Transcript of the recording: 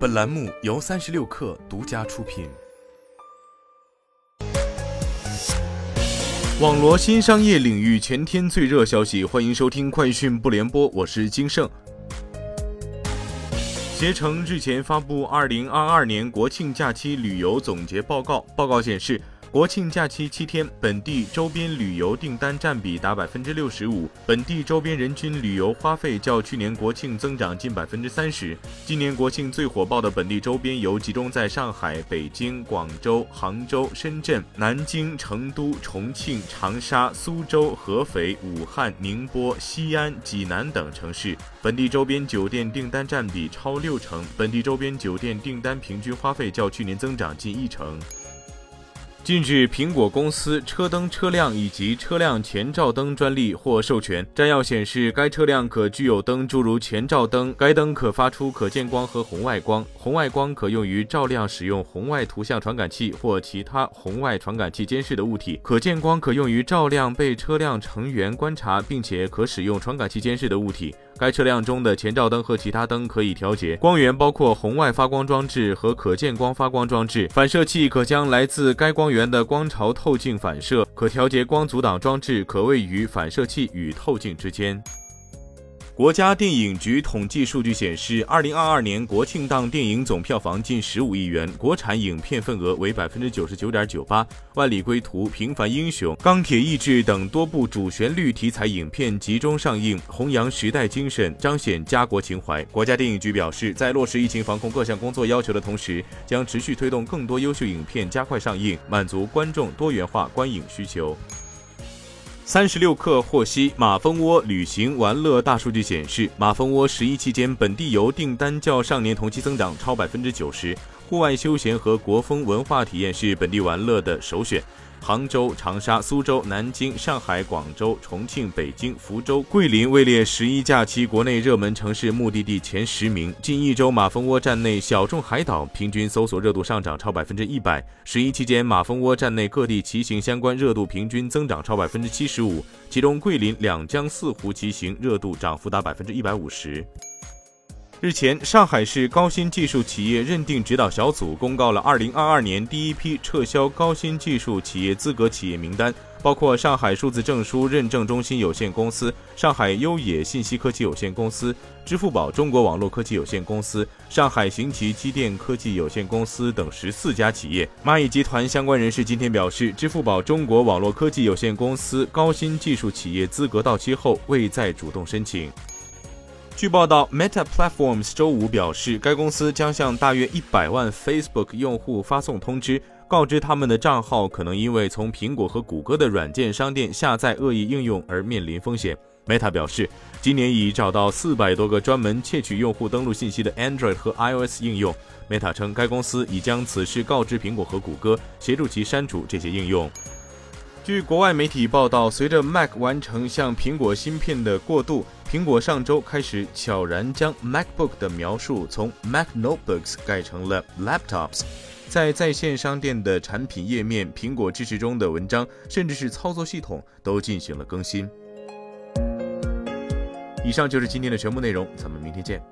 本栏目由三十六氪独家出品。网罗新商业领域全天最热消息，欢迎收听快讯不联播，我是金盛。携程日前发布二零二二年国庆假期旅游总结报告，报告显示。国庆假期七天，本地周边旅游订单占比达百分之六十五，本地周边人均旅游花费较去年国庆增长近百分之三十。今年国庆最火爆的本地周边游集中在上海、北京、广州、杭州、深圳、南京、成都、重庆、长沙、苏州、合肥、武汉、宁波、西安、济南等城市，本地周边酒店订单占比超六成，本地周边酒店订单平均花费较去年增长近一成。近日，苹果公司车灯车辆以及车辆前照灯专利获授权。摘要显示，该车辆可具有灯，诸如前照灯，该灯可发出可见光和红外光，红外光可用于照亮使用红外图像传感器或其他红外传感器监视的物体，可见光可用于照亮被车辆成员观察并且可使用传感器监视的物体。该车辆中的前照灯和其他灯可以调节光源，包括红外发光装置和可见光发光装置。反射器可将来自该光源的光潮透镜反射，可调节光阻挡装置可位于反射器与透镜之间。国家电影局统计数据显示，二零二二年国庆档电影总票房近十五亿元，国产影片份额为百分之九十九点九八。万里归途、平凡英雄、钢铁意志等多部主旋律题材影片集中上映，弘扬时代精神，彰显家国情怀。国家电影局表示，在落实疫情防控各项工作要求的同时，将持续推动更多优秀影片加快上映，满足观众多元化观影需求。三十六氪获悉，马蜂窝旅行玩乐大数据显示，马蜂窝十一期间本地游订单较上年同期增长超百分之九十，户外休闲和国风文化体验是本地玩乐的首选。杭州、长沙、苏州、南京、上海、广州、重庆、北京、福州、桂林位列十一假期国内热门城市目的地前十名。近一周，马蜂窝站内小众海岛平均搜索热度上涨超百分之一百。十一期间，马蜂窝站内各地骑行相关热度平均增长超百分之七十五，其中桂林两江四湖骑行热度涨幅达百分之一百五十。日前，上海市高新技术企业认定指导小组公告了2022年第一批撤销高新技术企业资格企业名单，包括上海数字证书认证中心有限公司、上海优野信息科技有限公司、支付宝中国网络科技有限公司、上海行奇机电科技有限公司等十四家企业。蚂蚁集团相关人士今天表示，支付宝中国网络科技有限公司高新技术企业资格到期后，未再主动申请。据报道，Meta Platforms 周五表示，该公司将向大约一百万 Facebook 用户发送通知，告知他们的账号可能因为从苹果和谷歌的软件商店下载恶意应用而面临风险。Meta 表示，今年已找到四百多个专门窃取用户登录信息的 Android 和 iOS 应用。Meta 称，该公司已将此事告知苹果和谷歌，协助其删除这些应用。据国外媒体报道，随着 Mac 完成向苹果芯片的过渡。苹果上周开始悄然将 MacBook 的描述从 Mac Notebooks 改成了 Laptops，在在线商店的产品页面、苹果支持中的文章，甚至是操作系统都进行了更新。以上就是今天的全部内容，咱们明天见。